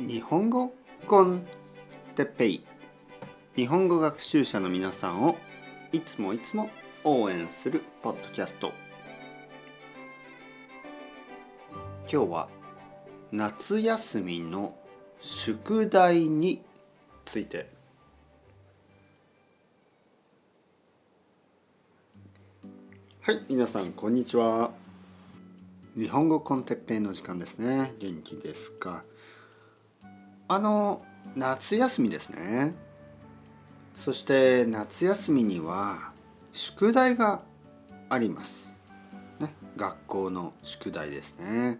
日本語コンテッペイ。日本語学習者の皆さんをいつもいつも応援するポッドキャスト。今日は夏休みの宿題について。はい皆さんこんにちは。日本語コンテッペイの時間ですね。元気ですか？あの夏休みですね。そして夏休みには宿題があります、ね、学校の宿題ですね。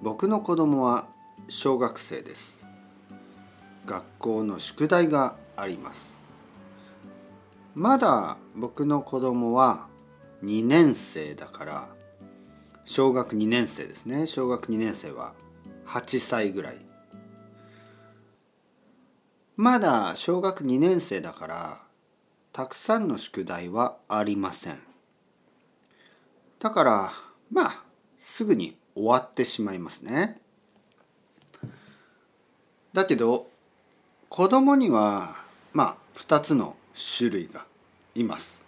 僕の子供は小学生です。学校の宿題があります。まだ僕の子供は2年生だから小学2年生ですね。小学2年生は8歳ぐらい。まだ小学2年生だからたくさんの宿題はありません。だからまあすぐに終わってしまいますね。だけど子供にはまあ2つの種類がいます。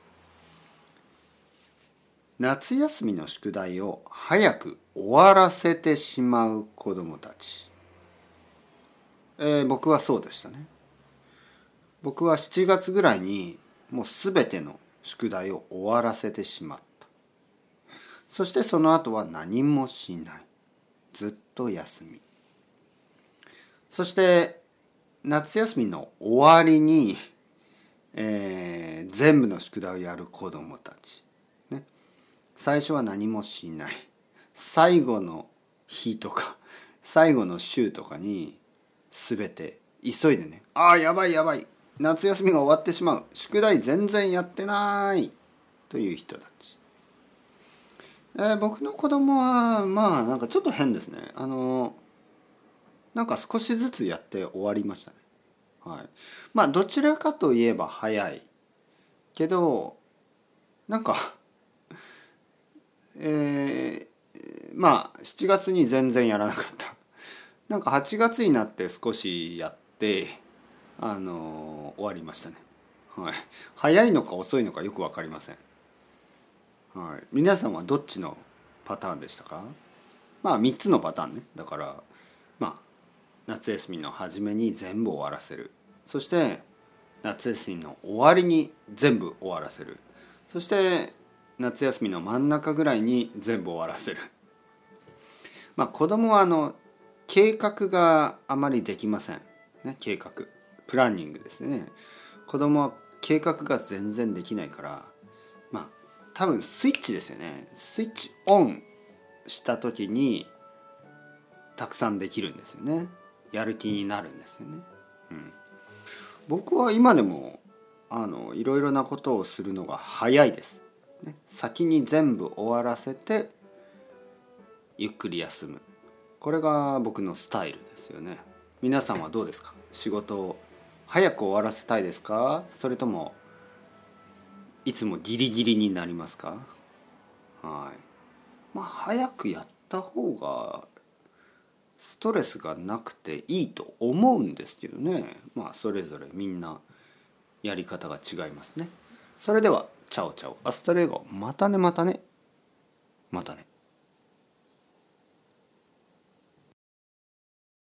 夏休みの宿題を早く終わらせてしまう子供たち、えー、僕はそうでしたね。僕は7月ぐらいにもう全ての宿題を終わらせてしまった。そしてその後は何もしない。ずっと休み。そして夏休みの終わりに、えー、全部の宿題をやる子どもたち、ね、最初は何もしない。最後の日とか最後の週とかに全て急いでね。ああやばいやばい。夏休みが終わってしまう。宿題全然やってない。という人たち、えー、僕の子供はまあなんかちょっと変ですね。あのなんか少しずつやって終わりましたね。はい。まあどちらかといえば早い。けどなんか えー、まあ7月に全然やらなかった。なんか8月になって少しやってあの終わりましたね。はい、早いのか遅いのかよく分かりません。はい、皆さんはどっちのパターンでしたか？まあ3つのパターンね。だからまあ夏休みの初めに全部終わらせる。そして夏休みの終わりに全部終わらせる。そして夏休みの真ん中ぐらいに全部終わらせる。まあ子供はあの計画があまりできませんね。計画。プランニングですね。子供は計画が全然できないからまあ多分スイッチですよね。スイッチオンした時にたくさんできるんですよね。やる気になるんですよね、うん、僕は今でもあのいろいろなことをするのが早いです、ね、先に全部終わらせてゆっくり休む。これが僕のスタイルですよね。皆さんはどうですか？仕事を早く終わらせたいですか？それともいつもギリギリになりますか？はい。まあ早くやった方がストレスがなくていいと思うんですけどね。まあそれぞれみんなやり方が違いますね。それでは Ciao ciao。 Hasta luego。またねまたね。またね。